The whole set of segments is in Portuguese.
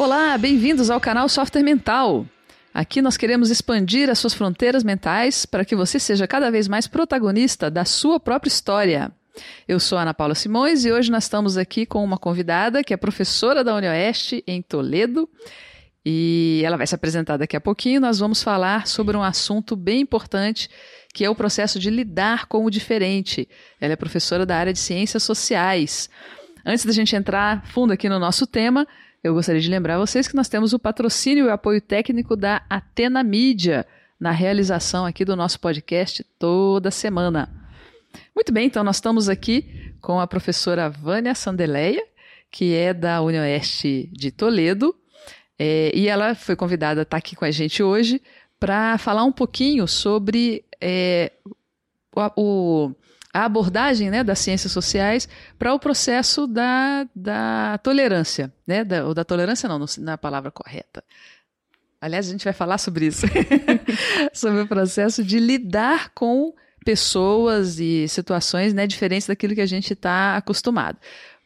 Olá, bem-vindos ao canal Software Mental. Aqui nós queremos expandir as suas fronteiras mentais para que você seja cada vez mais protagonista da sua própria história. Eu sou Ana Paula Simões e hoje nós estamos aqui com uma convidada que é professora da UniOeste em Toledo e ela vai se apresentar daqui a pouquinho. Nós vamos falar sobre um assunto bem importante que é o processo de lidar com o diferente. Ela é professora da área de ciências sociais. Antes da gente entrar fundo aqui no nosso tema, eu gostaria de lembrar vocês que nós temos o patrocínio e o apoio técnico da Atena Mídia na realização aqui do nosso podcast toda semana. Muito bem, então nós estamos aqui com a professora Vânia Sandeleia, que é da UniOeste de Toledo, é, e ela foi convidada a estar aqui com a gente hoje para falar um pouquinho sobre é, o, a abordagem né, das ciências sociais para o processo da, da tolerância, né, da, ou da tolerância não, na palavra correta. Aliás, a gente vai falar sobre isso, sobre o processo de lidar com pessoas e situações né, diferentes daquilo que a gente está acostumado.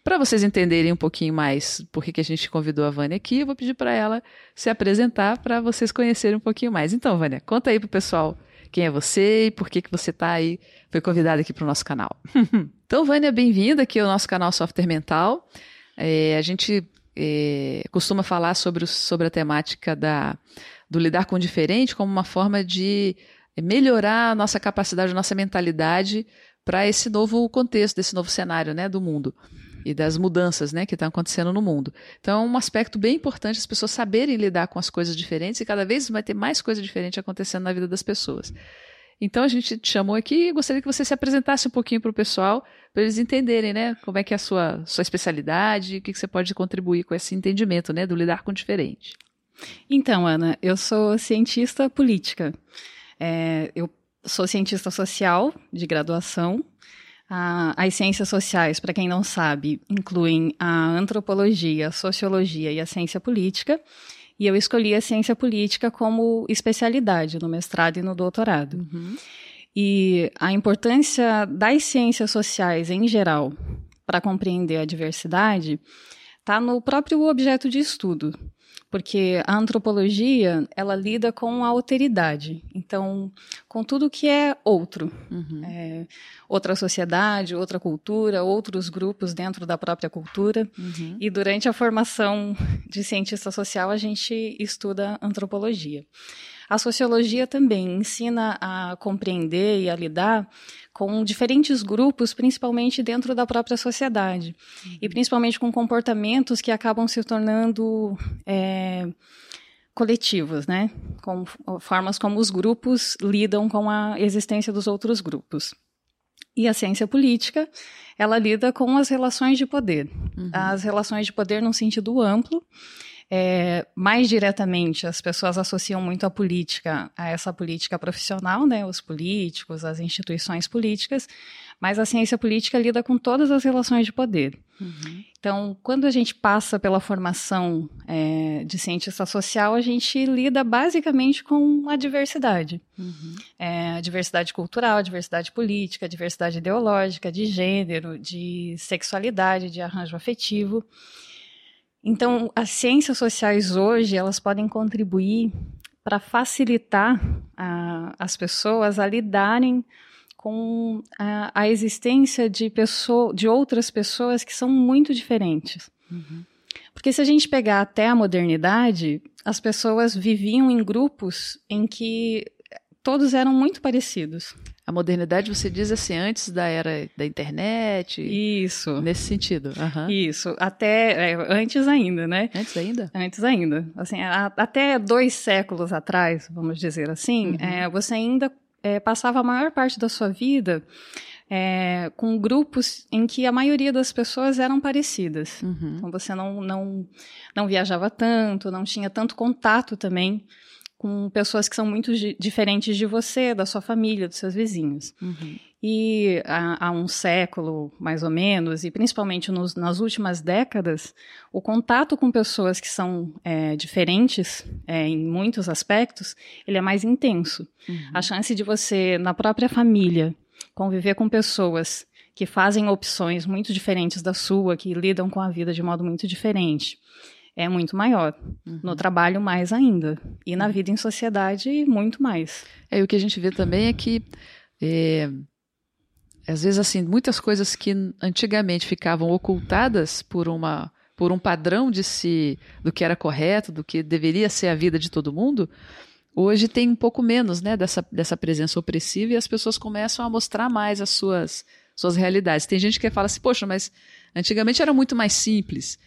Para vocês entenderem um pouquinho mais por que, que a gente convidou a Vânia aqui, eu vou pedir para ela se apresentar para vocês conhecerem um pouquinho mais. Então, Vânia, conta aí para o pessoal quem é você e por que, que você está aí, foi convidada aqui para o nosso canal. então, Vânia, bem-vinda aqui ao nosso canal Software Mental. É, a gente é, costuma falar sobre, sobre a temática da, do lidar com o diferente como uma forma de melhorar a nossa capacidade, a nossa mentalidade para esse novo contexto, desse novo cenário né, do mundo e das mudanças né, que estão acontecendo no mundo. Então, é um aspecto bem importante as pessoas saberem lidar com as coisas diferentes e cada vez vai ter mais coisa diferente acontecendo na vida das pessoas. Então, a gente te chamou aqui e gostaria que você se apresentasse um pouquinho para o pessoal, para eles entenderem né, como é que é a sua, sua especialidade e o que, que você pode contribuir com esse entendimento né, do lidar com o diferente. Então, Ana, eu sou cientista política. É, eu sou cientista social de graduação as ciências sociais, para quem não sabe, incluem a antropologia, a sociologia e a ciência política. E eu escolhi a ciência política como especialidade no mestrado e no doutorado. Uhum. E a importância das ciências sociais em geral para compreender a diversidade está no próprio objeto de estudo porque a antropologia ela lida com a alteridade, então com tudo que é outro, uhum. é, outra sociedade, outra cultura, outros grupos dentro da própria cultura. Uhum. E durante a formação de cientista social a gente estuda antropologia. A sociologia também ensina a compreender e a lidar com diferentes grupos, principalmente dentro da própria sociedade, uhum. e principalmente com comportamentos que acabam se tornando é, coletivos, né? Com formas como os grupos lidam com a existência dos outros grupos. E a ciência política, ela lida com as relações de poder. Uhum. As relações de poder num sentido amplo, é, mais diretamente, as pessoas associam muito a política a essa política profissional, né, os políticos, as instituições políticas, mas a ciência política lida com todas as relações de poder. Uhum. Então, quando a gente passa pela formação é, de cientista social, a gente lida basicamente com a diversidade. Uhum. É, a diversidade cultural, a diversidade política, a diversidade ideológica, de gênero, de sexualidade, de arranjo afetivo. Então, as ciências sociais hoje, elas podem contribuir para facilitar a, as pessoas a lidarem com a, a, existência de, pessoa, de outras pessoas que são muito diferentes. Uhum. Porque se a gente pegar até a modernidade, as pessoas viviam em grupos em que todos eram muito parecidos. A modernidade, você diz assim, antes da era da internet? Isso. Nesse sentido. Uhum. Isso. Até. É, antes ainda, né? Antes ainda? Antes ainda. Assim, a, até dois séculos atrás, vamos dizer assim, uhum. é, você ainda é, passava a maior parte da sua vida. É, com grupos em que a maioria das pessoas eram parecidas. Uhum. Então você não, não, não viajava tanto, não tinha tanto contato também com pessoas que são muito diferentes de você, da sua família, dos seus vizinhos. Uhum. E há, há, um século, mais ou menos, e principalmente nos, nas últimas décadas, o contato com pessoas que são é, diferentes é, em muitos aspectos, ele é mais intenso. Uhum. A chance de você, na própria família, conviver com pessoas que fazem opções muito diferentes da sua, que lidam com a vida de modo muito diferente, é muito maior. Uhum. No trabalho, mais ainda. E na vida em sociedade, muito mais. É, e o que a gente vê também é que, é, às vezes, assim, muitas coisas que antigamente ficavam ocultadas por uma por um padrão de si do que era correto, do que deveria ser a vida de todo mundo, hoje tem um pouco menos né, dessa, dessa presença opressiva e as pessoas começam a mostrar mais as suas, suas realidades. Tem gente que fala assim, poxa, mas antigamente era muito mais simples.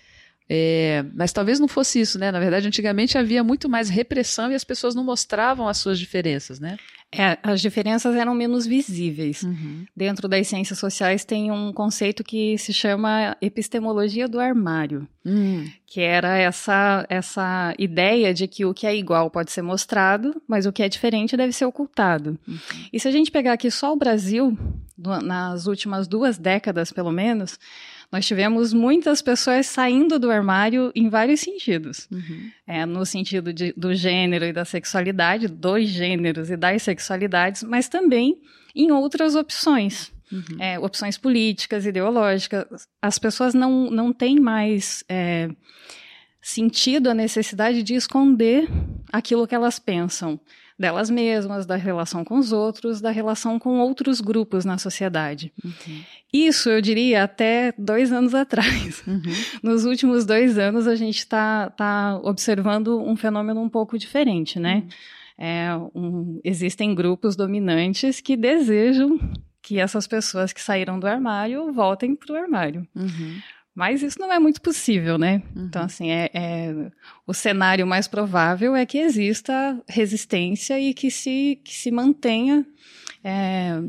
É, mas talvez não fosse isso, né? Na verdade, antigamente havia muito mais repressão e as pessoas não mostravam as suas diferenças, né? É, as diferenças eram menos visíveis. Uhum. Dentro das ciências sociais tem um conceito que se chama epistemologia do armário, uhum. que era essa, essa ideia de que o que é igual pode ser mostrado, mas o que é diferente deve ser ocultado. Uhum. E se a gente pegar aqui só o Brasil, nas últimas duas décadas pelo menos, nós tivemos muitas pessoas saindo do armário em vários sentidos. Uhum. É, no sentido de, do gênero e da sexualidade, dos gêneros e das sexualidades, mas também em outras opções. Uhum. É, opções políticas, ideológicas. As pessoas não, não têm mais é, sentido a necessidade de esconder aquilo que elas pensam delas mesmas, da relação com os outros, da relação com outros grupos na sociedade. Uhum. Isso, eu diria, até dois anos atrás. Uhum. Nos últimos dois anos, a gente está tá observando um fenômeno um pouco diferente, né? Uhum. É, um, existem grupos dominantes que desejam que essas pessoas que saíram do armário voltem para o armário. Uhum. Mas isso não é muito possível, né? Uhum. Então, assim, é, é, o cenário mais provável é que exista resistência e que se, que se mantenha é,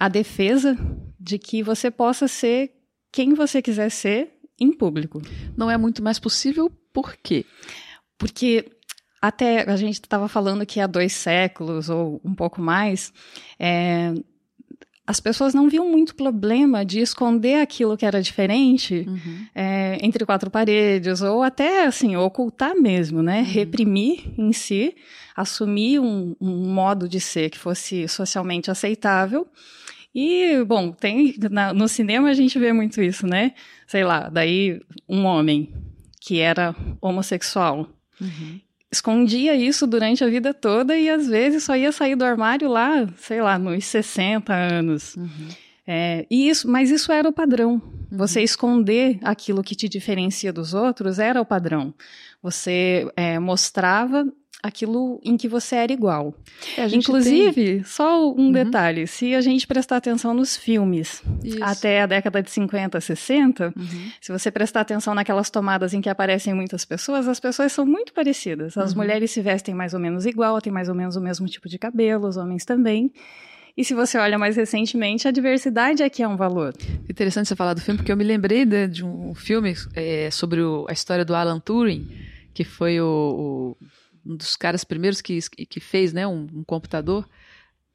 a defesa de que você possa ser quem você quiser ser em público. Não é muito mais possível por quê? Porque até a gente estava falando que há dois séculos ou um pouco mais, é, as pessoas não viam muito problema de esconder aquilo que era diferente uhum. é, entre quatro paredes, ou até, assim, ocultar mesmo, né? Uhum. Reprimir em si, assumir um, um, modo de ser que fosse socialmente aceitável. E, bom, tem na, no cinema a gente vê muito isso, né? Sei lá, daí um homem que era homossexual. Uhum escondia isso durante a vida toda e às vezes só ia sair do armário lá, sei lá, nos 60 anos. Uhum. É, e isso, mas isso era o padrão. Uhum. Você esconder aquilo que te diferencia dos outros era o padrão. Você é, mostrava aquilo em que você era igual. É, Inclusive, tem... só um uhum. detalhe: se a gente prestar atenção nos filmes Isso. até a década de 50, 60, uhum. se você prestar atenção naquelas tomadas em que aparecem muitas pessoas, as pessoas são muito parecidas. As uhum. mulheres se vestem mais ou menos igual, têm mais ou menos o mesmo tipo de cabelo, os homens também. E se você olha mais recentemente, a diversidade é que é um valor. Interessante você falar do filme, porque eu me lembrei de, de um filme é, sobre o, a história do Alan Turing, que foi o, o um dos caras primeiros que, que fez né, um, um computador.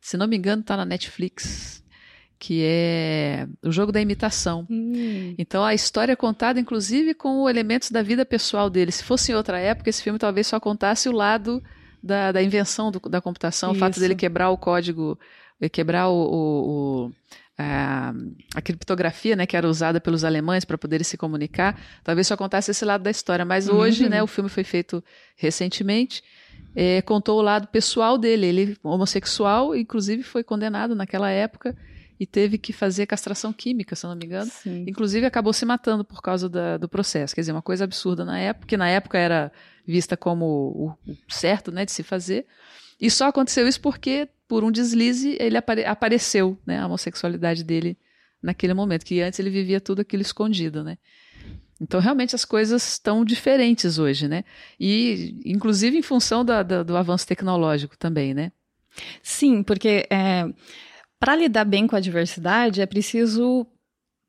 Se não me engano, está na Netflix. Que é o jogo da imitação. Hum. Então a história é contada, inclusive, com elementos da vida pessoal dele. Se fosse em outra época, esse filme talvez só contasse o lado da, da invenção do, da computação, Isso. o fato dele quebrar o código, quebrar o, o, o a, a, criptografia, né, que era usada pelos alemães para poderem se comunicar, talvez só contasse esse lado da história. Mas uhum. hoje, né, o filme foi feito recentemente, é, contou o lado pessoal dele. Ele homossexual, inclusive foi condenado naquela época e teve que fazer castração química, se não me engano. Sim. Inclusive acabou se matando por causa da, do processo. Quer dizer, uma coisa absurda na época, que na época era vista como o, o certo, né, de se fazer. E só aconteceu isso porque por um deslize, ele apare apareceu, né, a homossexualidade dele naquele momento, que antes ele vivia tudo aquilo escondido, né? Então, realmente, as coisas estão diferentes hoje, né? E, inclusive, em função da, da, do avanço tecnológico também, né? Sim, porque é, para lidar bem com a diversidade é preciso,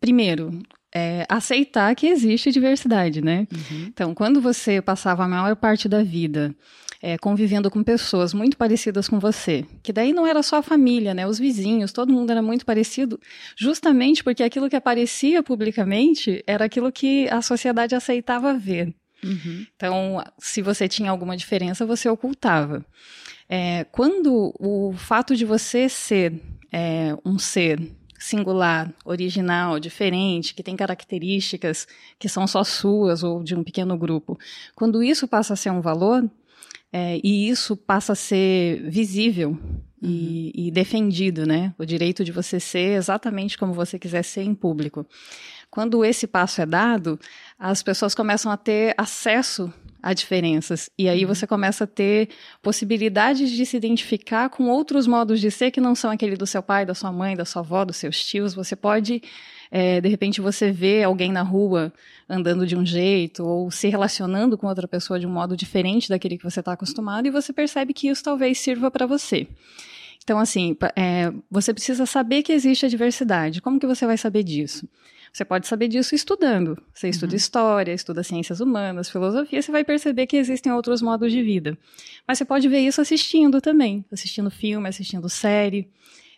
primeiro, é, aceitar que existe diversidade, né? Uhum. Então, quando você passava a maior parte da vida é, convivendo com pessoas muito parecidas com você, que daí não era só a família, né, os vizinhos, todo mundo era muito parecido, justamente porque aquilo que aparecia publicamente era aquilo que a sociedade aceitava ver. Uhum. Então, se você tinha alguma diferença, você ocultava. É, quando o fato de você ser é, um ser singular, original, diferente, que tem características que são só suas ou de um pequeno grupo. Quando isso passa a ser um valor, é, e isso passa a ser visível e, uhum. e, defendido, né? O direito de você ser exatamente como você quiser ser em público. Quando esse passo é dado, as pessoas começam a ter acesso a diferenças. E aí uhum. você começa a ter possibilidades de se identificar com outros modos de ser que não são aquele do seu pai, da sua mãe, da sua avó, dos seus tios. Você pode é, de repente você vê alguém na rua andando de um jeito ou se relacionando com outra pessoa de um modo diferente daquele que você está acostumado e você percebe que isso talvez sirva para você. Então, assim, é, você precisa saber que existe a diversidade. Como que você vai saber disso? Você pode saber disso estudando. Você estuda uhum. história, estuda ciências humanas, filosofia, você vai perceber que existem outros modos de vida. Mas você pode ver isso assistindo também, assistindo filme, assistindo série,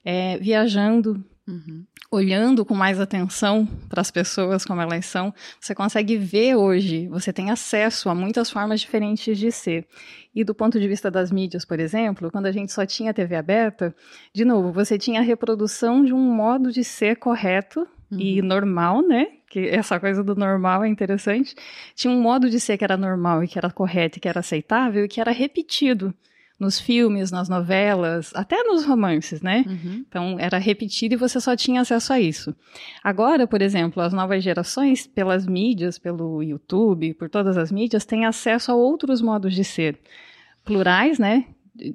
é, viajando Uhum. Olhando com mais atenção para as pessoas como elas são, você consegue ver hoje, você tem acesso a muitas formas diferentes de ser. E do ponto de vista das mídias, por exemplo, quando a gente só tinha TV aberta, de novo, você tinha a reprodução de um modo de ser correto uhum. e normal, né? Que essa coisa do normal é interessante. Tinha um modo de ser que era normal e que era correto e que era aceitável e que era repetido nos filmes, nas novelas, até nos romances, né? Uhum. Então era repetido e você só tinha acesso a isso. Agora, por exemplo, as novas gerações, pelas mídias, pelo YouTube, por todas as mídias, têm acesso a outros modos de ser, plurais, né?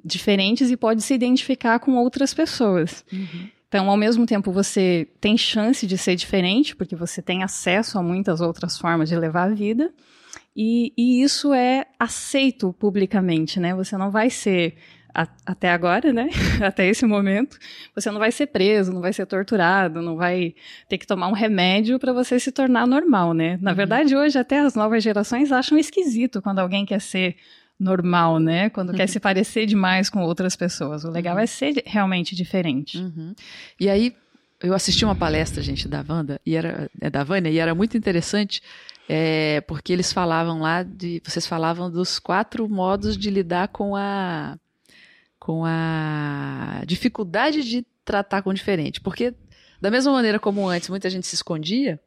Diferentes e pode se identificar com outras pessoas. Uhum. Então, ao mesmo tempo, você tem chance de ser diferente, porque você tem acesso a muitas outras formas de levar a vida, e, e isso é aceito publicamente, né? Você não vai ser até agora, né? até esse momento, você não vai ser preso, não vai ser torturado, não vai ter que tomar um remédio para você se tornar normal, né? Na uhum. verdade, hoje até as novas gerações acham esquisito quando alguém quer ser normal, né? Quando uhum. quer se parecer demais com outras pessoas. O legal uhum. é ser realmente diferente. Uhum. E aí, eu assisti uma palestra, gente, da Wanda, e era, é da Vânia, e era muito interessante é, porque eles falavam lá de. Vocês falavam dos quatro modos de lidar com a com a dificuldade de tratar com diferente. Porque, da mesma maneira como antes muita gente se escondia,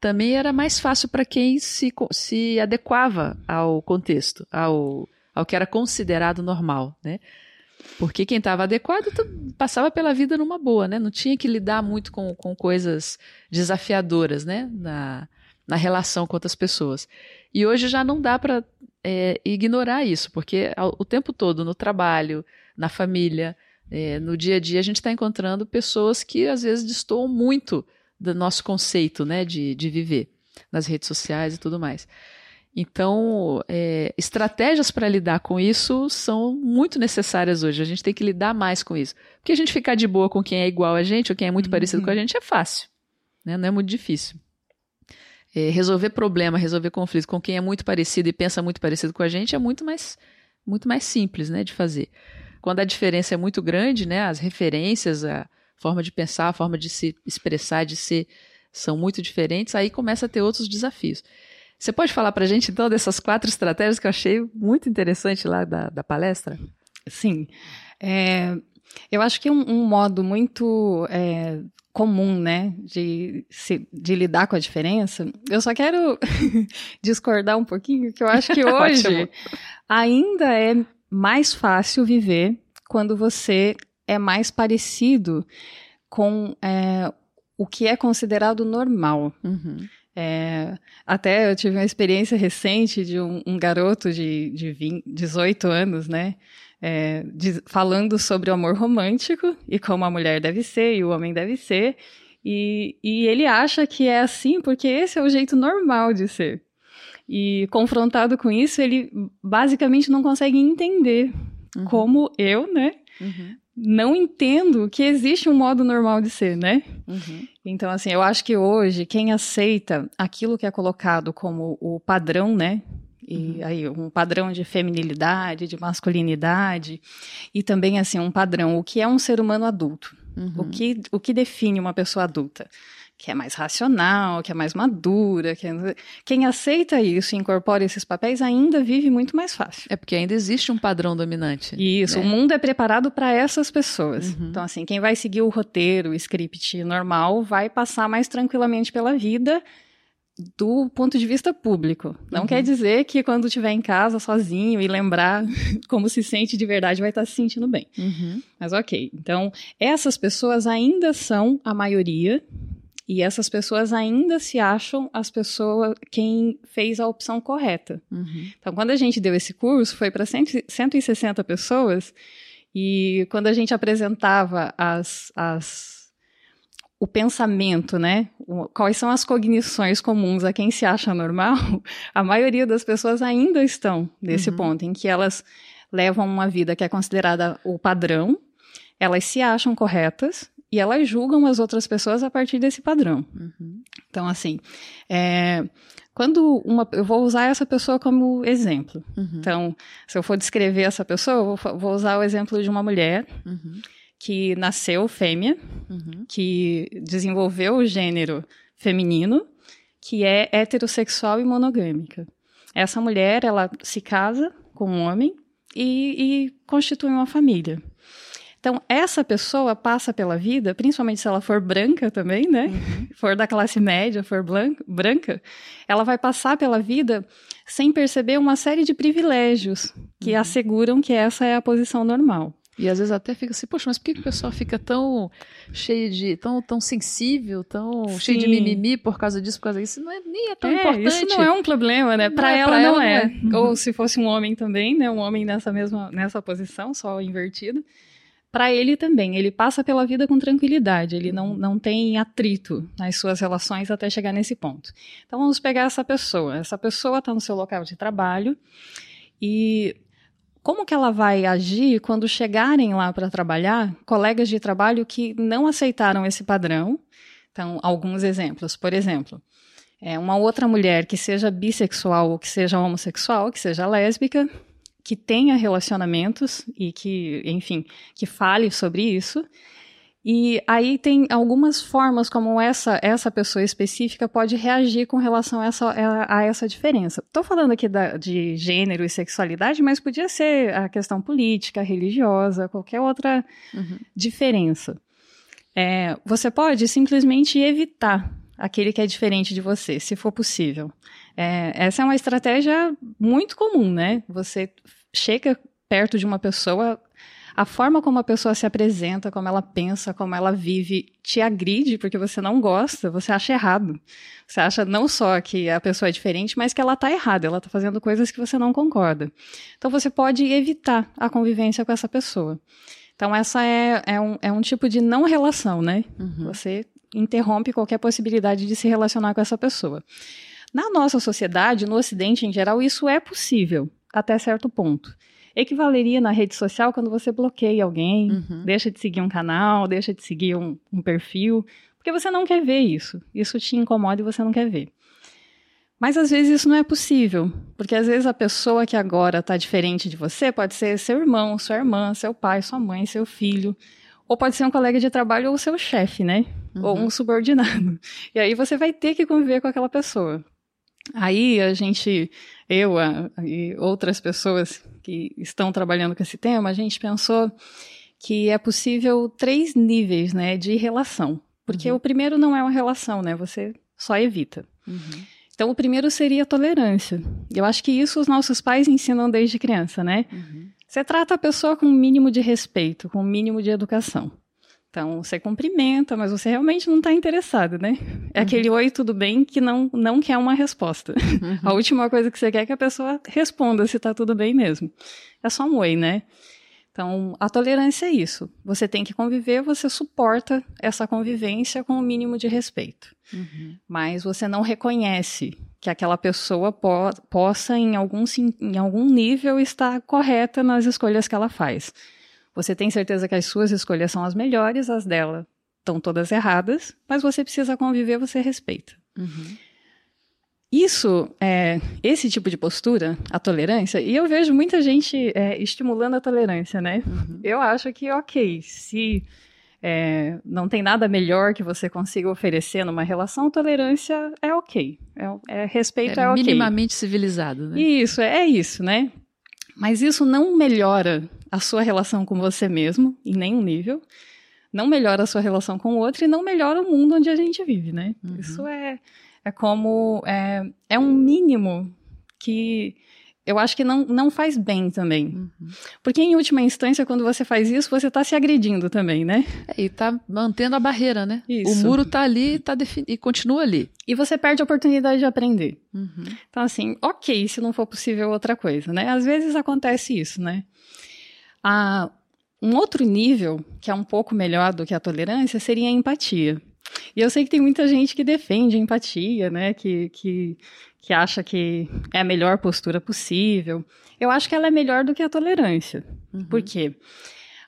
também era mais fácil para quem se, se adequava ao contexto, ao, ao que era considerado normal, né? Porque quem estava adequado passava pela vida numa boa, né? Não tinha que lidar muito com, com coisas desafiadoras, né? Na, na relação com outras pessoas. E hoje já não dá para é, ignorar isso, porque o tempo todo, no trabalho, na família, é, no dia a dia, a gente está encontrando pessoas que às vezes destoam muito do nosso conceito né, de, de viver nas redes sociais e tudo mais. Então, é, estratégias para lidar com isso são muito necessárias hoje. A gente tem que lidar mais com isso. Porque a gente ficar de boa com quem é igual a gente ou quem é muito uhum. parecido com a gente é fácil. Né? Não é muito difícil é, resolver problema, resolver conflito com quem é muito parecido e pensa muito parecido com a gente é muito mais, muito mais simples né, de fazer. Quando a diferença é muito grande, né, as referências, a forma de pensar, a forma de se expressar, de ser, são muito diferentes, aí começa a ter outros desafios. Você pode falar para a gente, então, dessas quatro estratégias que eu achei muito interessante lá da, da palestra? Sim. É, eu acho que um, um modo muito é, comum, né, de, se, de lidar com a diferença. Eu só quero discordar um pouquinho, que eu acho que hoje ainda é mais fácil viver quando você é mais parecido com é, o que é considerado normal. Uhum. É, até eu tive uma experiência recente de um, um garoto de, de 20, 18 anos, né? É, falando sobre o amor romântico e como a mulher deve ser e o homem deve ser. E, e ele acha que é assim porque esse é o jeito normal de ser. E confrontado com isso, ele basicamente não consegue entender uhum. como eu, né? Uhum. Não entendo que existe um modo normal de ser, né? Uhum. Então, assim, eu acho que hoje quem aceita aquilo que é colocado como o padrão, né? E uhum. aí um padrão de feminilidade, de masculinidade e também assim um padrão o que é um ser humano adulto. Uhum. O, que, o que define uma pessoa adulta? Que é mais racional, que é mais madura. Que é... Quem aceita isso e incorpora esses papéis ainda vive muito mais fácil. É porque ainda existe um padrão dominante. Isso, né? o mundo é preparado para essas pessoas. Uhum. Então, assim, quem vai seguir o roteiro, o script normal, vai passar mais tranquilamente pela vida do ponto de vista público. Não uhum. quer dizer que quando estiver em casa sozinho e lembrar como se sente de verdade, vai estar se sentindo bem. Uhum. Mas ok. Então, essas pessoas ainda são a maioria e essas pessoas ainda se acham as pessoas quem fez a opção correta. Uhum. Então, quando a gente deu esse curso, foi para 160 pessoas e quando a gente apresentava as, as o pensamento, né? Quais são as cognições comuns a quem se acha normal? A maioria das pessoas ainda estão nesse uhum. ponto em que elas levam uma vida que é considerada o padrão, elas se acham corretas e elas julgam as outras pessoas a partir desse padrão. Uhum. Então, assim, é, quando uma, eu vou usar essa pessoa como exemplo. Uhum. Então, se eu for descrever essa pessoa, eu vou, vou usar o exemplo de uma mulher. Uhum que nasceu fêmea, uhum. que desenvolveu o gênero feminino, que é heterossexual e monogâmica. Essa mulher, ela se casa com um homem e, e constitui uma família. Então, essa pessoa passa pela vida, principalmente se ela for branca também, né? Uhum. For da classe média, for branca, ela vai passar pela vida sem perceber uma série de privilégios que uhum. asseguram que essa é a posição normal. E às vezes até fica assim, poxa, mas por que, que o pessoal fica tão cheio de. tão, tão sensível, tão Sim. cheio de mimimi por causa disso, por causa disso? Não é, nem é tão é, importante. Isso não é um problema, né? Para é, ela, não, é. é. Ou se fosse um homem também, né? Um homem nessa mesma nessa posição, só invertido. Para ele também, ele passa pela vida com tranquilidade, ele não, não tem atrito nas suas relações até chegar nesse ponto. Então vamos pegar essa pessoa. Essa pessoa está no seu local de trabalho e como que ela vai agir quando chegarem lá para trabalhar colegas de trabalho que não aceitaram esse padrão? Então, alguns exemplos. Por exemplo, é uma outra mulher que seja bissexual ou que seja homossexual, que seja lésbica, que tenha relacionamentos e que, enfim, que fale sobre isso e aí tem algumas formas como essa essa pessoa específica pode reagir com relação a essa, a, essa diferença. Estou falando aqui da, de gênero e sexualidade, mas podia ser a questão política, religiosa, qualquer outra uhum. diferença. É, você pode simplesmente evitar aquele que é diferente de você, se for possível. É, essa é uma estratégia muito comum, né? Você chega perto de uma pessoa a forma como a pessoa se apresenta, como ela pensa, como ela vive, te agride porque você não gosta, você acha errado. Você acha não só que a pessoa é diferente, mas que ela está errada, ela está fazendo coisas que você não concorda. Então você pode evitar a convivência com essa pessoa. Então, essa é, é, um, é um tipo de não relação, né? Uhum. Você interrompe qualquer possibilidade de se relacionar com essa pessoa. Na nossa sociedade, no Ocidente em geral, isso é possível, até certo ponto equivaleria na rede social quando você bloqueia alguém, uhum. deixa de seguir um canal, deixa de seguir um, um perfil, porque você não quer ver isso. Isso te incomoda e você não quer ver. Mas às vezes isso não é possível, porque às vezes a pessoa que agora está diferente de você pode ser seu irmão, sua irmã, seu pai, sua mãe, seu filho, ou pode ser um colega de trabalho ou seu chefe, né? Uhum. Ou um subordinado. E aí você vai ter que conviver com aquela pessoa. Aí a gente, eu a, e outras pessoas que estão trabalhando com esse tema, a gente pensou que é possível três níveis né, de relação. Porque uhum. o primeiro não é uma relação, né? Você só evita. Uhum. Então, o primeiro seria a tolerância. Eu acho que isso os nossos pais ensinam desde criança, né? Uhum. Você trata a pessoa com um mínimo de respeito, com um mínimo de educação. Então, você cumprimenta, mas você realmente não está interessado, né? É uhum. aquele oi, tudo bem, que não, não quer uma resposta. Uhum. A última coisa que você quer é que a pessoa responda se está tudo bem mesmo. É só um oi, né? Então, a tolerância é isso. Você tem que conviver, você suporta essa convivência com o um mínimo de respeito. Uhum. Mas você não reconhece que aquela pessoa po possa, em algum, em algum nível, estar correta nas escolhas que ela faz. Você tem certeza que as suas escolhas são as melhores, as dela estão todas erradas, mas você precisa conviver, você respeita. Uhum. Isso, é, esse tipo de postura, a tolerância, e eu vejo muita gente é, estimulando a tolerância, né? Uhum. Eu acho que, ok, se é, não tem nada melhor que você consiga oferecer numa relação, tolerância é ok. É, é respeito é, é ok. minimamente civilizado, né? Isso, é, é isso, né? Mas isso não melhora a sua relação com você mesmo, em nenhum nível. Não melhora a sua relação com o outro e não melhora o mundo onde a gente vive, né? Uhum. Isso é, é como. É, é um mínimo que eu acho que não, não faz bem também. Uhum. Porque, em última instância, quando você faz isso, você está se agredindo também, né? É, e está mantendo a barreira, né? Isso. O muro está ali tá e continua ali. E você perde a oportunidade de aprender. Uhum. Então, assim, ok, se não for possível outra coisa, né? Às vezes acontece isso, né? Ah, um outro nível, que é um pouco melhor do que a tolerância, seria a empatia. E eu sei que tem muita gente que defende a empatia, né? Que, que, que acha que é a melhor postura possível. Eu acho que ela é melhor do que a tolerância. Uhum. Por quê?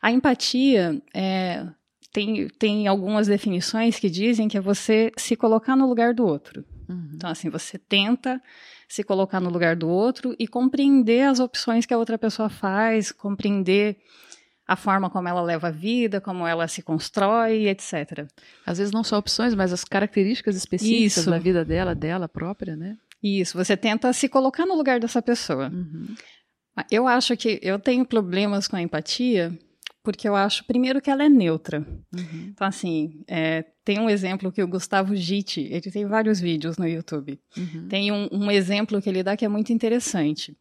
A empatia é, tem, tem algumas definições que dizem que é você se colocar no lugar do outro. Uhum. Então, assim, você tenta se colocar no lugar do outro e compreender as opções que a outra pessoa faz, compreender a forma como ela leva a vida, como ela se constrói, etc. Às vezes não só opções, mas as características específicas Isso. da vida dela, dela própria, né? Isso, você tenta se colocar no lugar dessa pessoa. Uhum. Eu acho que eu tenho problemas com a empatia porque eu acho, primeiro, que ela é neutra. Uhum. Então, assim, é, tem um exemplo que o Gustavo Gitti, ele tem vários vídeos no YouTube. Uhum. Tem um, um exemplo que ele dá que é muito interessante.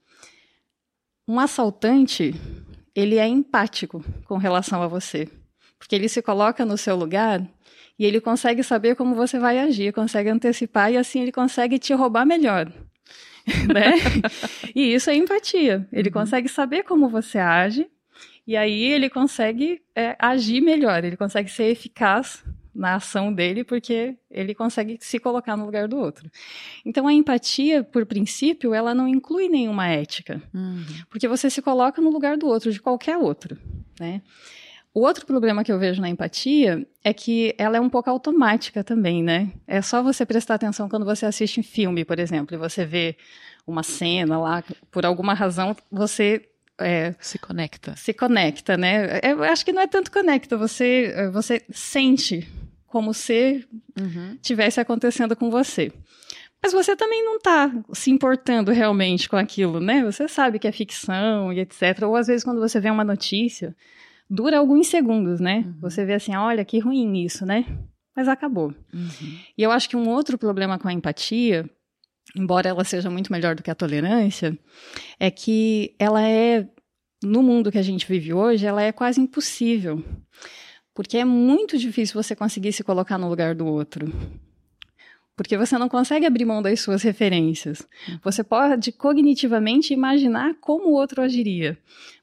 Um assaltante ele é empático com relação a você. Porque ele se coloca no seu lugar e ele consegue saber como você vai agir, consegue antecipar e assim ele consegue te roubar melhor. né? e isso é empatia. Ele uhum. consegue saber como você age e aí ele consegue é, agir melhor, ele consegue ser eficaz na ação dele, porque ele consegue se colocar no lugar do outro. Então, a empatia, por princípio, ela não inclui nenhuma ética, uhum. porque você se coloca no lugar do outro, de qualquer outro, né? O outro problema que eu vejo na empatia é que ela é um pouco automática também, né? É só você prestar atenção quando você assiste um filme, por exemplo, e você vê uma cena lá, por alguma razão você é, se conecta. Se conecta, né? Eu acho que não é tanto conecta, você, você sente como se uhum. tivesse acontecendo com você. Mas você também não está se importando realmente com aquilo, né? Você sabe que é ficção e etc. Ou às vezes quando você vê uma notícia, dura alguns segundos, né? Uhum. Você vê assim, olha que ruim isso, né? Mas acabou. Uhum. E eu acho que um outro problema com a empatia, embora ela seja muito melhor do que a tolerância, é que ela é no mundo que a gente vive hoje, ela é quase impossível. Porque é muito difícil você conseguir se colocar no lugar do outro. Porque você não consegue abrir mão das suas referências. Você pode cognitivamente imaginar como o outro agiria,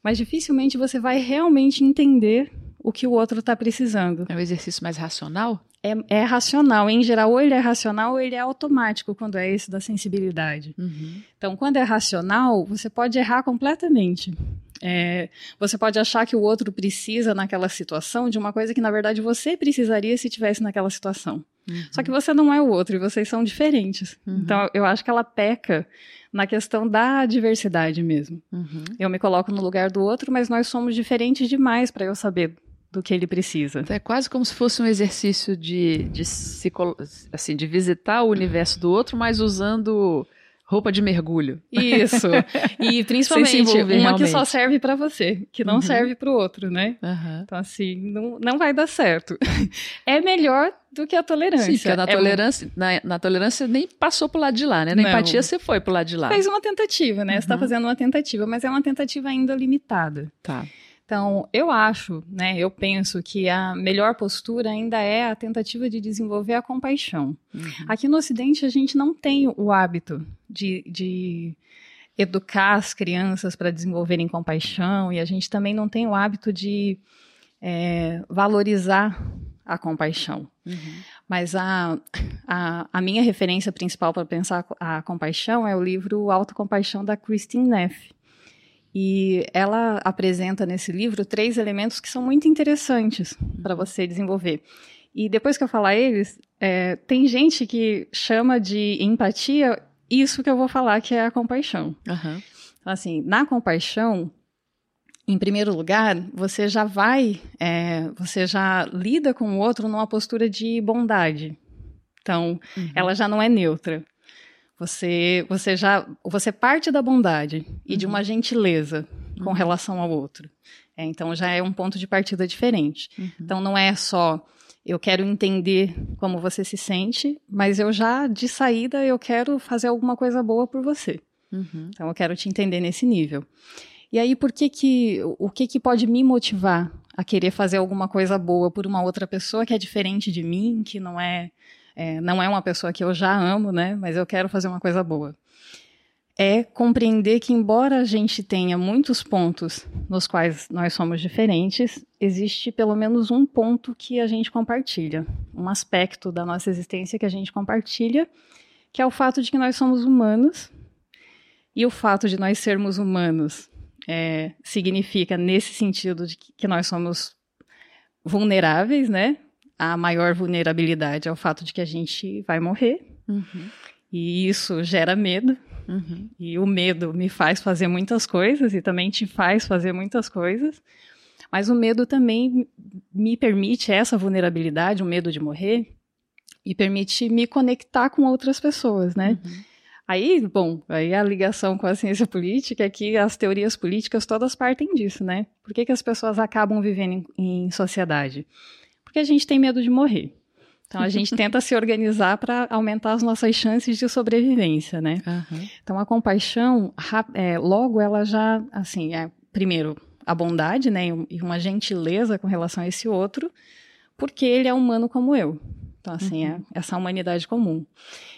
mas dificilmente você vai realmente entender o que o outro está precisando. É um exercício mais racional? É, é, racional. Em geral, ou ele é racional ou ele é automático quando é esse da sensibilidade. Uhum. Então, quando é racional, você pode errar completamente. É, você pode achar que o outro precisa naquela situação de uma coisa que na verdade você precisaria se tivesse naquela situação. Uhum. Só que você não é o outro e vocês são diferentes. Uhum. Então eu acho que ela peca na questão da diversidade mesmo. Uhum. Eu me coloco no lugar do outro, mas nós somos diferentes demais para eu saber do que ele precisa. Então é quase como se fosse um exercício de, de, se, assim, de visitar o universo do outro, mas usando roupa de mergulho. Isso. E principalmente uma realmente. que só serve para você, que não uhum. serve para o outro, né? Uhum. Então assim, não, não vai dar certo. É melhor do que a tolerância. Sim, porque na, é tolerância, na, na, tolerância nem passou pro lado de lá, né? Na não. empatia você foi pro lado de lá. Fez uma tentativa, né? Uhum. Você tá fazendo uma tentativa, mas é uma tentativa ainda limitada. Tá. Então, eu acho, né, eu penso que a melhor postura ainda é a tentativa de desenvolver a compaixão. Uhum. Aqui no Ocidente, a gente não tem o hábito de, de educar as crianças para desenvolverem compaixão e a gente também não tem o hábito de é, valorizar a compaixão. Uhum. Mas a, a, a, minha referência principal para pensar a compaixão é o livro Autocompaixão da Christine Neff. E ela apresenta nesse livro três elementos que são muito interessantes para você desenvolver. E depois que eu falar eles, é, tem gente que chama de empatia isso que eu vou falar, que é a compaixão. Uhum. Então, assim, na compaixão, em primeiro lugar, você já vai, é, você já lida com o outro numa postura de bondade. Então, uhum. ela já não é neutra. Você, você já, você parte da bondade e uhum. de uma gentileza com uhum. relação ao outro. É, então, já é um ponto de partida diferente. Uhum. Então, não é só eu quero entender como você se sente, mas eu já de saída eu quero fazer alguma coisa boa por você. Uhum. Então, eu quero te entender nesse nível. E aí, por que que, o que que pode me motivar a querer fazer alguma coisa boa por uma outra pessoa que é diferente de mim, que não é, é, não é uma pessoa que eu já amo, né? Mas eu quero fazer uma coisa boa. É compreender que, embora a gente tenha muitos pontos nos quais nós somos diferentes, existe pelo menos um ponto que a gente compartilha, um aspecto da nossa existência que a gente compartilha, que é o fato de que nós somos humanos. E o fato de nós sermos humanos é, significa nesse sentido de que nós somos vulneráveis, né? A maior vulnerabilidade é o fato de que a gente vai morrer. Uhum. E isso gera medo. Uhum. E o medo me faz fazer muitas coisas e também te faz fazer muitas coisas. Mas o medo também me permite essa vulnerabilidade, o medo de morrer, e permite me conectar com outras pessoas, né? Uhum. Aí, bom, aí a ligação com a ciência política é que as teorias políticas todas partem disso, né? Por que, que as pessoas acabam vivendo em, em sociedade? Porque a gente tem medo de morrer. Então a gente tenta se organizar para aumentar as nossas chances de sobrevivência, né? Uhum. Então a compaixão, é, logo ela já, assim, é primeiro a bondade, né, e uma gentileza com relação a esse outro, porque ele é humano como eu. Então assim é uhum. é essa humanidade comum.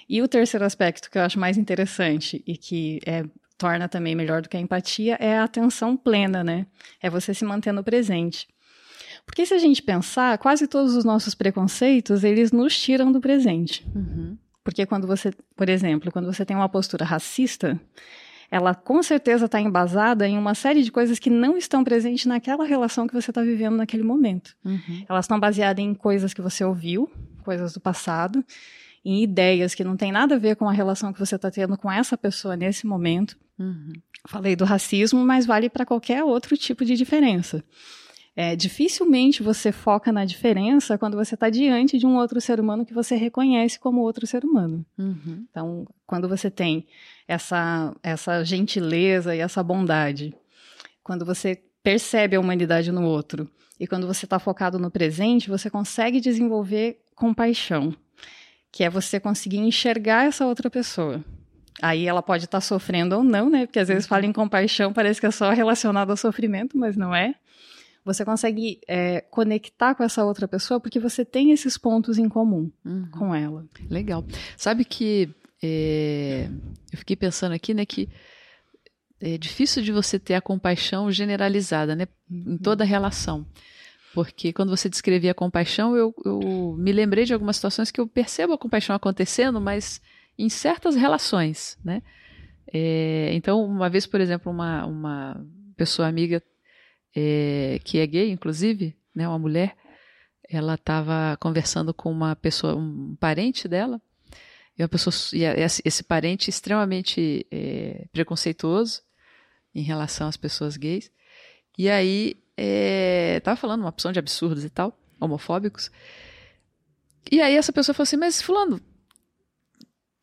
E o terceiro aspecto que eu acho mais interessante e que é, torna também melhor do que a empatia é a atenção plena, né? É você se manter no presente. Porque se a gente pensar, quase todos os nossos preconceitos, eles nos tiram do presente. Uhum. Porque quando você, por exemplo, quando você tem uma postura racista, ela com certeza está embasada em uma série de coisas que não estão presentes naquela relação que você está vivendo naquele momento. Uhum. Elas estão baseadas em coisas que você ouviu, coisas do passado, em ideias que não tem nada a ver com a relação que você está tendo com essa pessoa nesse momento. Uhum. Falei do racismo, mas vale para qualquer outro tipo de diferença. É, dificilmente você foca na diferença quando você está diante de um outro ser humano que você reconhece como outro ser humano. Uhum. Então, quando você tem essa, essa gentileza e essa bondade, quando você percebe a humanidade no outro e quando você está focado no presente, você consegue desenvolver compaixão que é você conseguir enxergar essa outra pessoa. Aí ela pode estar tá sofrendo ou não, né? Porque às vezes fala em compaixão, parece que é só relacionado ao sofrimento, mas não é. Você consegue é, conectar com essa outra pessoa porque você tem esses pontos em comum uhum. com ela. Legal. Sabe que é, eu fiquei pensando aqui, né, que é difícil de você ter a compaixão generalizada, né, uhum. em toda relação. Porque quando você descrevia a compaixão, eu, eu me lembrei de algumas situações que eu percebo a compaixão acontecendo, mas em certas relações, né? É, então, uma vez, por exemplo, uma, uma pessoa amiga é, que é gay, inclusive, né, uma mulher, ela estava conversando com uma pessoa, um parente dela, e, uma pessoa, e esse, parente extremamente é, preconceituoso em relação às pessoas gays. E aí é, tava falando uma opção de absurdos e tal, homofóbicos. E aí essa pessoa falou assim, mas fulano,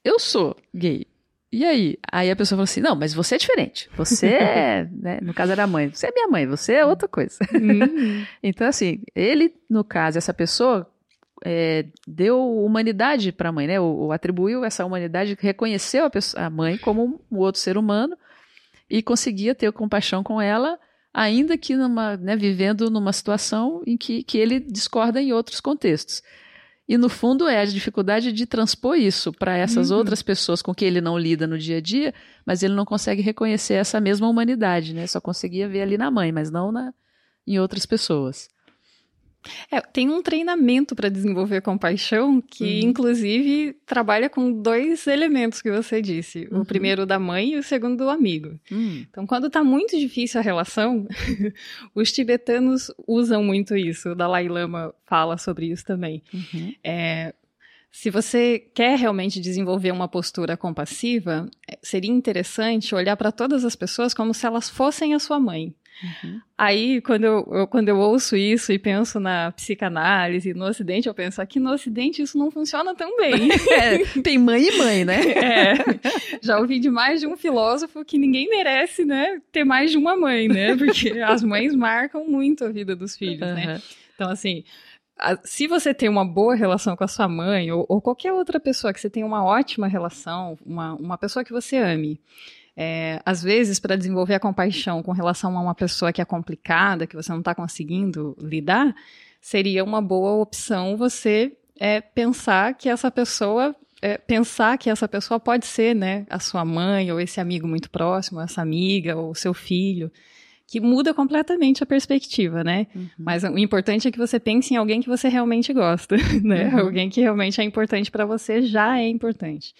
eu sou gay. E aí? Aí a pessoa falou assim, não, mas você é diferente. Você é, né, no caso era a mãe, você é minha mãe, você é outra coisa. Uhum. então assim, ele, no caso, essa pessoa é, deu humanidade para a mãe, né? O, atribuiu essa humanidade, reconheceu a, pessoa, a mãe como um outro ser humano e conseguia ter compaixão com ela ainda que numa, né, vivendo numa situação em que, que ele discorda em outros contextos. E no fundo é a dificuldade de transpor isso para essas uhum. outras pessoas com que ele não lida no dia a dia, mas ele não consegue reconhecer essa mesma humanidade, né? Só conseguia ver ali na mãe, mas não na, em outras pessoas. É, tem um treinamento para desenvolver compaixão que, uhum. inclusive, trabalha com dois elementos que você disse: uhum. o primeiro da mãe e o segundo do amigo. Uhum. Então, quando está muito difícil a relação, os tibetanos usam muito isso. O Dalai Lama fala sobre isso também. Uhum. É, se você quer realmente desenvolver uma postura compassiva, é, seria interessante olhar para todas as pessoas como se elas fossem a sua mãe. Uhum. Aí, quando eu, eu, quando eu ouço isso e penso na psicanálise, no Ocidente, eu penso, aqui no Ocidente isso não funciona tão bem. é, tem mãe e mãe, né? É, já ouvi de mais de um filósofo que ninguém merece, né, ter mais de uma mãe, né? Porque as mães marcam muito a vida dos filhos, uhum. né? Então, assim, se você tem uma boa relação com a sua mãe ou, ou, qualquer outra pessoa que você tenha uma ótima relação, uma, uma pessoa que você ame, é, às vezes, para desenvolver a compaixão com relação a uma pessoa que é complicada, que você não está conseguindo lidar, seria uma boa opção você é, pensar que essa pessoa é, pensar que essa pessoa pode ser, né, a sua mãe ou esse amigo muito próximo, essa amiga ou seu filho que muda completamente a perspectiva, né? Uhum. Mas o importante é que você pense em alguém que você realmente gosta, né? Uhum. Alguém que realmente é importante para você já é importante.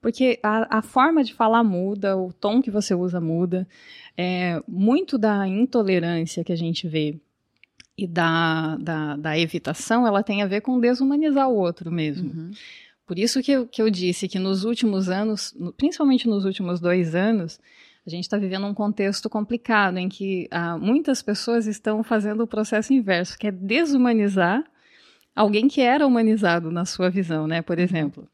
Porque a, a, forma de falar muda, o tom que você usa muda. É, muito da intolerância que a gente vê e da, da, da, evitação, ela tem a ver com desumanizar o outro mesmo. Uhum. Por isso que eu, que eu disse que nos últimos anos, principalmente nos últimos dois anos, a gente está vivendo um contexto complicado em que ah, muitas pessoas estão fazendo o processo inverso, que é desumanizar alguém que era humanizado na sua visão, né? Por exemplo,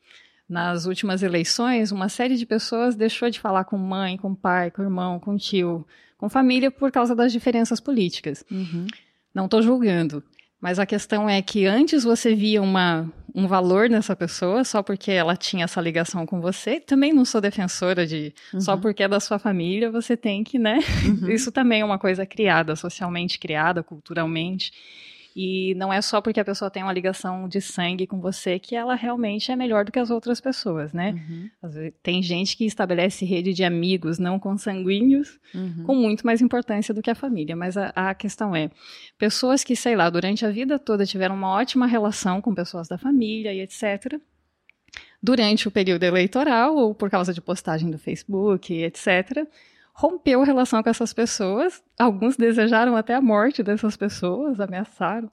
nas últimas eleições, uma série de pessoas deixou de falar com mãe, com pai, com irmão, com tio, com família por causa das diferenças políticas. Uhum. Não estou julgando, mas a questão é que antes você via uma, um valor nessa pessoa só porque ela tinha essa ligação com você. Também não sou defensora de uhum. só porque é da sua família você tem que, né? Uhum. Isso também é uma coisa criada, socialmente criada, culturalmente. E não é só porque a pessoa tem uma ligação de sangue com você que ela realmente é melhor do que as outras pessoas, né? Uhum. Vezes, tem gente que estabelece rede de amigos não consanguíneos uhum. com muito mais importância do que a família. Mas a, a, questão é, pessoas que, sei lá, durante a vida toda tiveram uma ótima relação com pessoas da família e etc., durante o período eleitoral ou por causa de postagem do Facebook, etc., rompeu a relação com essas pessoas. Alguns desejaram até a morte dessas pessoas, ameaçaram.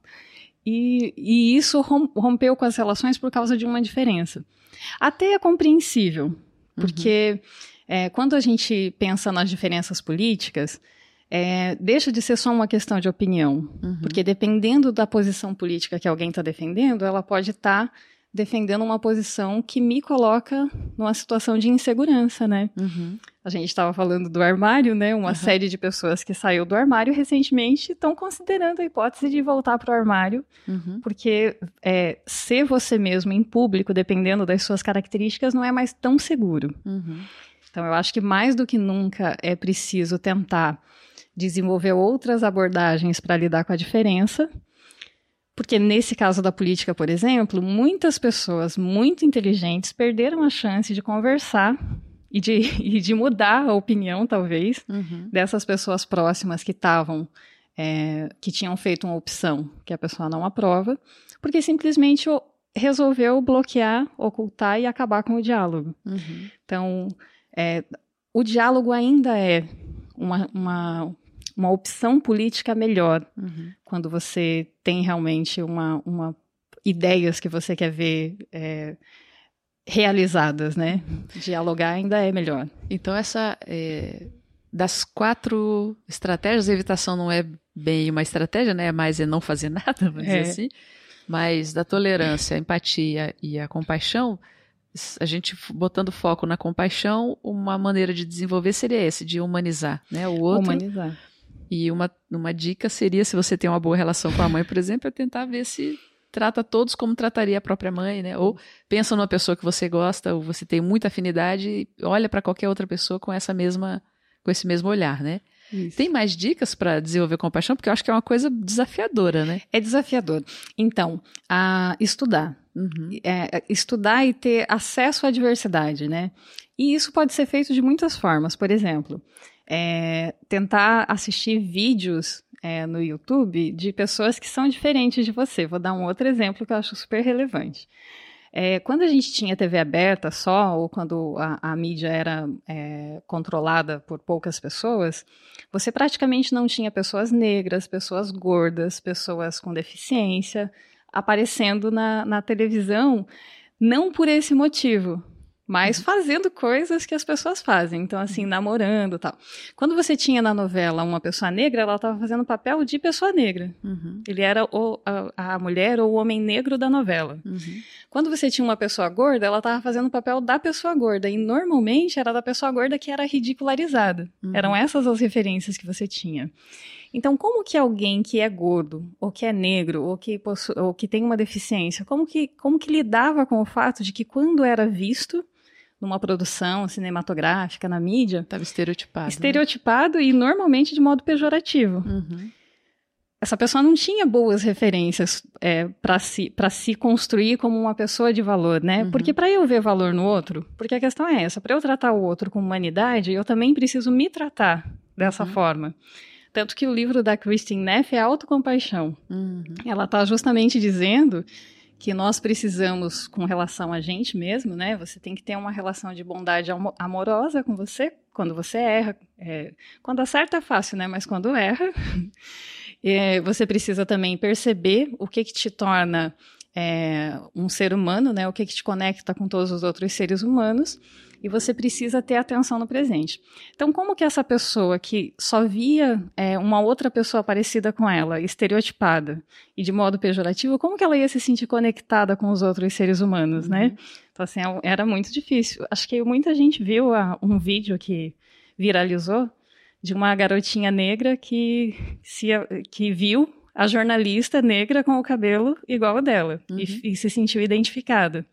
E, e isso rompeu com as relações por causa de uma diferença. Até é compreensível, porque uhum. é, quando a gente pensa nas diferenças políticas, é, deixa de ser só uma questão de opinião. Uhum. Porque dependendo da posição política que alguém está defendendo, ela pode estar. Tá defendendo uma posição que me coloca numa situação de insegurança, né? Uhum. A gente estava falando do armário, né? Uma uhum. série de pessoas que saiu do armário recentemente estão considerando a hipótese de voltar para o armário, uhum. porque é, ser você mesmo em público, dependendo das suas características, não é mais tão seguro. Uhum. Então, eu acho que mais do que nunca é preciso tentar desenvolver outras abordagens para lidar com a diferença porque nesse caso da política, por exemplo, muitas pessoas muito inteligentes perderam a chance de conversar e de, e de mudar a opinião, talvez, uhum. dessas pessoas próximas que estavam, é, que tinham feito uma opção que a pessoa não aprova, porque simplesmente resolveu bloquear, ocultar e acabar com o diálogo. Uhum. Então, é, o diálogo ainda é uma, uma, uma opção política melhor uhum. quando você tem realmente uma, uma ideias que você quer ver é, realizadas, né? Dialogar ainda é melhor. Então essa é, das quatro estratégias, a evitação não é bem uma estratégia, né? É mais é não fazer nada, vamos é. dizer assim. Mas da tolerância, a empatia e a compaixão, a gente botando foco na compaixão, uma maneira de desenvolver seria esse, de humanizar, né? O outro. Humanizar. E uma, uma dica seria, se você tem uma boa relação com a mãe, por exemplo, é tentar ver se trata todos como trataria a própria mãe, né? Ou pensa numa pessoa que você gosta, ou você tem muita afinidade, e olha para qualquer outra pessoa com essa mesma com esse mesmo olhar, né? Isso. Tem mais dicas para desenvolver compaixão? Porque eu acho que é uma coisa desafiadora, né? É desafiador. Então, a estudar. Uhum. É, é estudar e ter acesso à diversidade, né? E isso pode ser feito de muitas formas. Por exemplo, é, tentar assistir vídeos é, no YouTube de pessoas que são diferentes de você. Vou dar um outro exemplo que eu acho super relevante. É, quando a gente tinha TV aberta só, ou quando a, a mídia era é, controlada por poucas pessoas, você praticamente não tinha pessoas negras, pessoas gordas, pessoas com deficiência aparecendo na, na televisão, não por esse motivo, mas uhum. fazendo coisas que as pessoas fazem. Então, assim, namorando tal. Quando você tinha na novela uma pessoa negra, ela estava fazendo o papel de pessoa negra. Uhum. Ele era o, a, a, mulher ou o homem negro da novela. Uhum. Quando você tinha uma pessoa gorda, ela estava fazendo o papel da pessoa gorda. E normalmente era da pessoa gorda que era ridicularizada. Uhum. Eram essas as referências que você tinha. Então, como que alguém que é gordo, ou que é negro, ou que, possui, ou que tem uma deficiência, como que, como que lidava com o fato de que quando era visto, numa produção cinematográfica, na mídia. Estava estereotipado. Estereotipado né? e normalmente de modo pejorativo. Uhum. Essa pessoa não tinha boas referências é, para se, se construir como uma pessoa de valor, né? Uhum. Porque para eu ver valor no outro, porque a questão é essa, para eu tratar o outro com humanidade, eu também preciso me tratar dessa uhum. forma. Tanto que o livro da Christine Neff é Autocompaixão. Uhum. Ela está justamente dizendo que nós precisamos com relação a gente mesmo, né? Você tem que ter uma relação de bondade amorosa com você quando você erra. É, quando acerta é fácil, né? Mas quando erra, é, você precisa também perceber o que, que te torna é, um ser humano, né? O que, que te conecta com todos os outros seres humanos e você precisa ter atenção no presente. Então, como que essa pessoa que só via é, uma outra pessoa parecida com ela, estereotipada e de modo pejorativo, como que ela ia se sentir conectada com os outros seres humanos, né? uhum. né? Então, assim, é era muito difícil. Acho que muita gente viu a, um vídeo que viralizou de uma garotinha negra que, se, que viu a jornalista negra com o cabelo igual ao dela uhum. e, e, se sentiu identificada.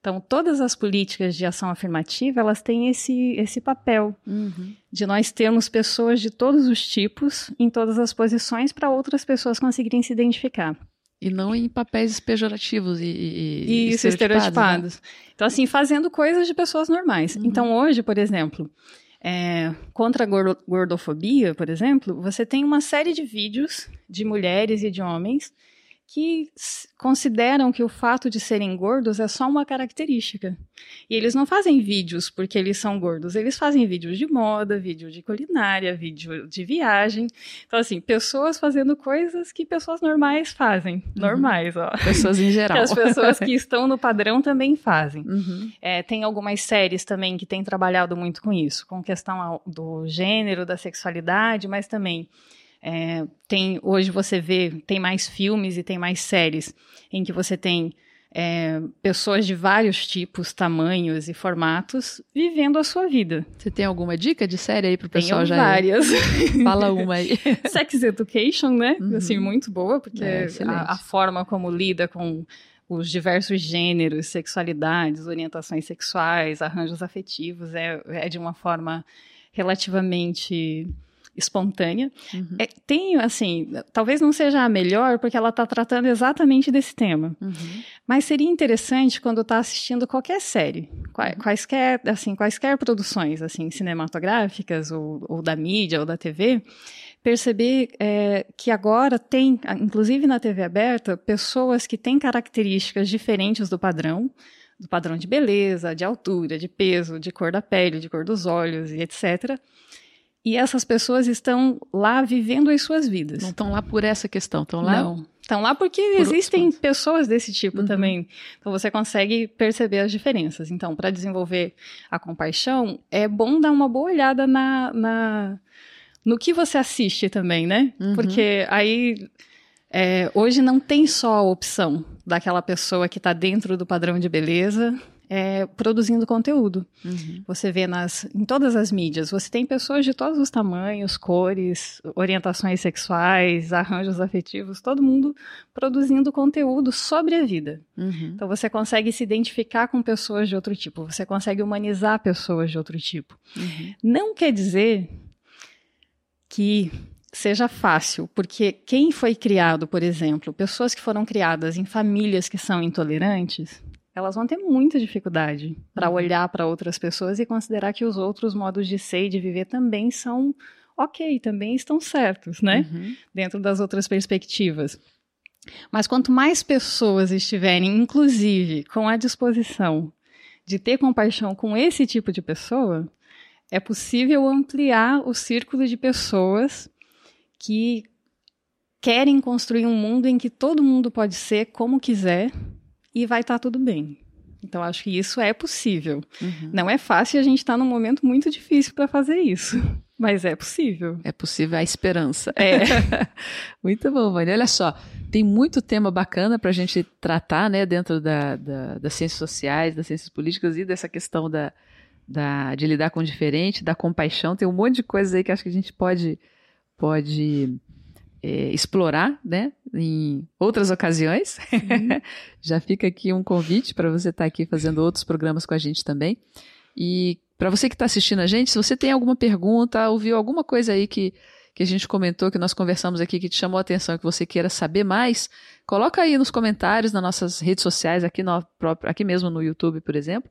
Então, todas as políticas de ação afirmativa, elas têm esse, esse papel uhum. de nós termos pessoas de todos os tipos, em todas as posições, para outras pessoas conseguirem se identificar. E não em papéis pejorativos e, e Isso, estereotipados. Né? Então, assim, fazendo coisas de pessoas normais. Uhum. Então, hoje, por exemplo, é, contra a gordofobia, por exemplo, você tem uma série de vídeos de mulheres e de homens que consideram que o fato de serem gordos é só uma característica. E eles não fazem vídeos porque eles são gordos, eles fazem vídeos de moda, vídeo de culinária, vídeo de viagem. Então, assim, pessoas fazendo coisas que pessoas normais fazem. Uhum. Normais, ó. Pessoas em geral. que as pessoas que estão no padrão também fazem. Uhum. É, tem algumas séries também que têm trabalhado muito com isso, com questão do gênero, da sexualidade, mas também é, tem hoje você vê tem mais filmes e tem mais séries em que você tem é, pessoas de vários tipos, tamanhos e formatos vivendo a sua vida. Você tem alguma dica de série aí pro pessoal Tenho já? várias. Fala uma aí. Sex Education, né? Uhum. Assim, muito boa, porque é, a, a forma como lida com os diversos gêneros, sexualidades, orientações sexuais, arranjos afetivos, é, é de uma forma relativamente espontânea. Uhum. É, tem, assim, talvez não seja a melhor, porque ela está tratando exatamente desse tema. Uhum. Mas seria interessante quando está assistindo qualquer série, uhum. quaisquer, assim, quaisquer produções, assim, cinematográficas, ou, ou da mídia, ou da TV, perceber é, que agora tem, inclusive na TV aberta, pessoas que têm características diferentes do padrão, do padrão de beleza, de altura, de peso, de cor da pele, de cor dos olhos e etc e essas pessoas estão lá vivendo as suas vidas. Não estão lá por essa questão, estão lá? Não. Estão lá porque por existem pessoas desse tipo uhum. também. Então você consegue perceber as diferenças. Então, para desenvolver a compaixão, é bom dar uma boa olhada na, na no que você assiste também, né? Uhum. Porque aí é, hoje não tem só a opção daquela pessoa que está dentro do padrão de beleza é, produzindo conteúdo. Uhum. Você vê nas, em todas as mídias, você tem pessoas de todos os tamanhos, cores, orientações sexuais, arranjos afetivos, todo mundo produzindo conteúdo sobre a vida. Uhum. Então você consegue se identificar com pessoas de outro tipo, você consegue humanizar pessoas de outro tipo. Uhum. Não quer dizer que seja fácil, porque quem foi criado, por exemplo, pessoas que foram criadas em famílias que são intolerantes, elas vão ter muita dificuldade para uhum. olhar para outras pessoas e considerar que os outros modos de ser e de viver também são ok, também estão certos, né? Uhum. Dentro das outras perspectivas. Mas quanto mais pessoas estiverem, inclusive, com a disposição de ter compaixão com esse tipo de pessoa, é possível ampliar o círculo de pessoas que querem construir um mundo em que todo mundo pode ser como quiser e vai estar tá tudo bem. Então, acho que isso é possível. Uhum. Não é fácil, a gente está num momento muito difícil para fazer isso. Mas é possível. É possível a esperança. É. muito bom, Vânia. Olha só, tem muito tema bacana para a gente tratar, né, dentro da, da, das ciências sociais, das ciências políticas e dessa questão da, da, de lidar com o diferente, da compaixão. Tem um monte de coisas aí que acho que a gente pode, pode é, explorar, né, em outras ocasiões. Já fica aqui um convite para você estar tá aqui fazendo outros programas com a gente também. E para você que está assistindo a gente, se você tem alguma pergunta, ouviu alguma coisa aí que, que a gente comentou, que nós conversamos aqui, que te chamou a atenção, que você queira saber mais, coloca aí nos comentários nas nossas redes sociais, aqui, no, aqui mesmo no YouTube, por exemplo,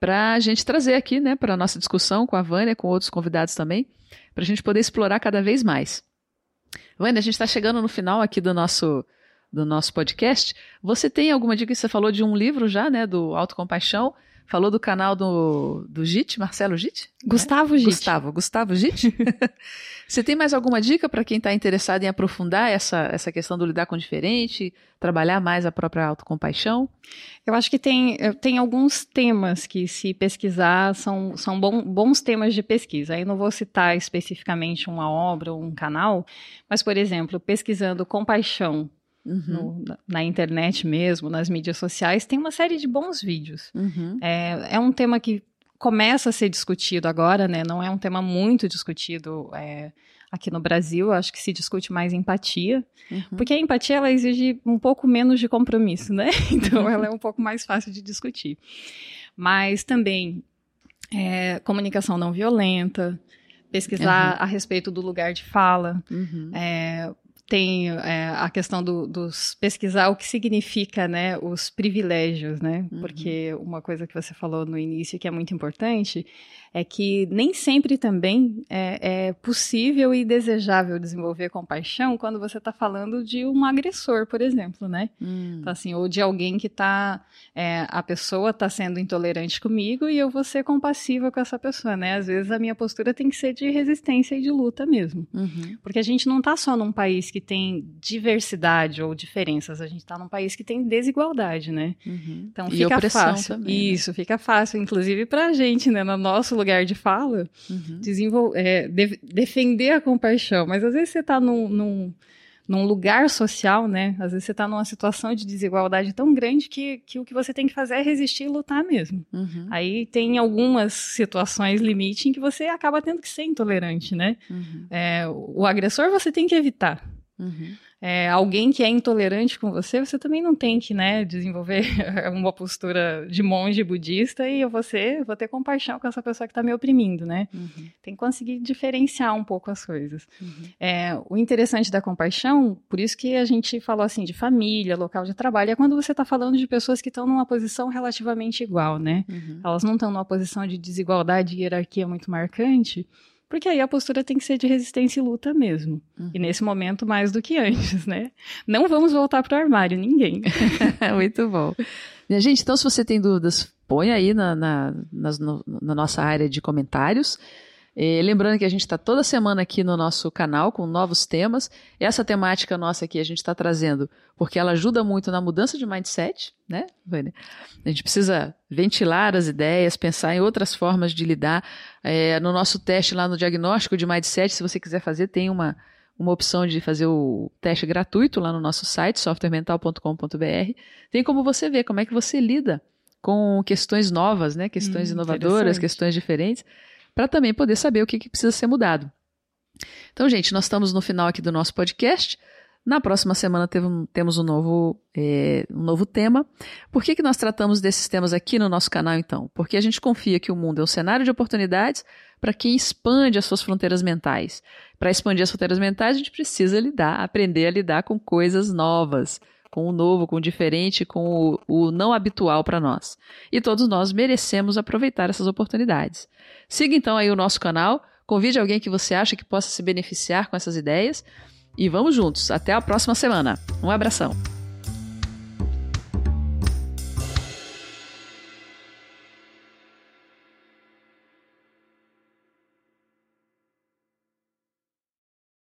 para a gente trazer aqui, né, para a nossa discussão com a Vânia, com outros convidados também, para a gente poder explorar cada vez mais. Vânia, a gente está chegando no final aqui do nosso do nosso podcast. Você tem alguma dica? Você falou de um livro já, né, do Autocompaixão. Falou do canal do, do Git, Marcelo Git? Gustavo é? Git. Gustavo, Gustavo Git. Você tem mais alguma dica para quem está interessado em aprofundar essa, essa questão do lidar com o diferente, trabalhar mais a própria autocompaixão? Eu acho que tem, tem alguns temas que, se pesquisar, são, são bom, bons temas de pesquisa. Aí não vou citar especificamente uma obra ou um canal, mas, por exemplo, pesquisando compaixão Uhum. No, na internet mesmo, nas mídias sociais, tem uma série de bons vídeos. Uhum. É, é um tema que começa a ser discutido agora, né? Não é um tema muito discutido é, aqui no Brasil. Acho que se discute mais empatia, uhum. porque a empatia ela exige um pouco menos de compromisso, né? Então ela é um pouco mais fácil de discutir. Mas também é, comunicação não violenta, pesquisar uhum. a respeito do lugar de fala, uhum. é, tem é, a questão do, dos pesquisar o que significa, né, os privilégios, né? Uhum. Porque uma coisa que você falou no início que é muito importante é que nem sempre também é, é possível e desejável desenvolver compaixão quando você está falando de um agressor, por exemplo, né? Hum. Então, assim, ou de alguém que está, é, a pessoa está sendo intolerante comigo e eu vou ser compassiva com essa pessoa, né? Às vezes a minha postura tem que ser de resistência e de luta mesmo, uhum. porque a gente não está só num país que tem diversidade ou diferenças, a gente está num país que tem desigualdade, né? Uhum. Então fica fácil. Também, né? Isso, né? fica fácil, inclusive para a gente, né? No nosso lugar de fala, uhum. desenvolver, é, de, defender a compaixão. Mas às vezes você está num, num, num, lugar social, né? Às vezes você está numa situação de desigualdade tão grande que, que o que você tem que fazer é resistir e lutar mesmo. Uhum. Aí tem algumas situações limite em que você acaba tendo que ser intolerante, né? Uhum. É, o agressor você tem que evitar. Uhum é, alguém que é intolerante com você, você também não tem que né, desenvolver uma postura de monge budista e eu vou, ser, vou ter compaixão com essa pessoa que está me oprimindo, né? Uhum. Tem que conseguir diferenciar um pouco as coisas. Uhum. É, o interessante da compaixão, por isso que a gente falou assim de família, local de trabalho, é quando você está falando de pessoas que estão numa posição relativamente igual, né? Uhum. Elas não estão numa posição de desigualdade e hierarquia muito marcante, porque aí a postura tem que ser de resistência e luta mesmo. Uhum. E nesse momento, mais do que antes, né? Não vamos voltar para o armário, ninguém. Muito bom. Minha gente, então se você tem dúvidas, põe aí na, na, nas, no, na nossa área de comentários. E lembrando que a gente está toda semana aqui no nosso canal com novos temas. Essa temática nossa aqui a gente está trazendo porque ela ajuda muito na mudança de mindset, né, Vânia? A gente precisa ventilar as ideias, pensar em outras formas de lidar. É, no nosso teste lá no diagnóstico de mindset, se você quiser fazer, tem uma, uma opção de fazer o teste gratuito lá no nosso site, softwaremental.com.br. Tem como você ver como é que você lida com questões novas, né? Questões hum, inovadoras, questões diferentes para também poder saber o que, que precisa ser mudado. Então, gente, nós estamos no final aqui do nosso podcast. Na próxima semana temos um novo, é, um novo tema. Por que, que nós tratamos desses temas aqui no nosso canal, então? Porque a gente confia que o mundo é um cenário de oportunidades para quem expande as suas fronteiras mentais. Para expandir as fronteiras mentais, a gente precisa lidar, aprender a lidar com coisas novas, com o novo, com o diferente, com o, o não habitual para nós. E todos nós merecemos aproveitar essas oportunidades. Siga então aí o nosso canal, convide alguém que você acha que possa se beneficiar com essas ideias e vamos juntos. Até a próxima semana. Um abração.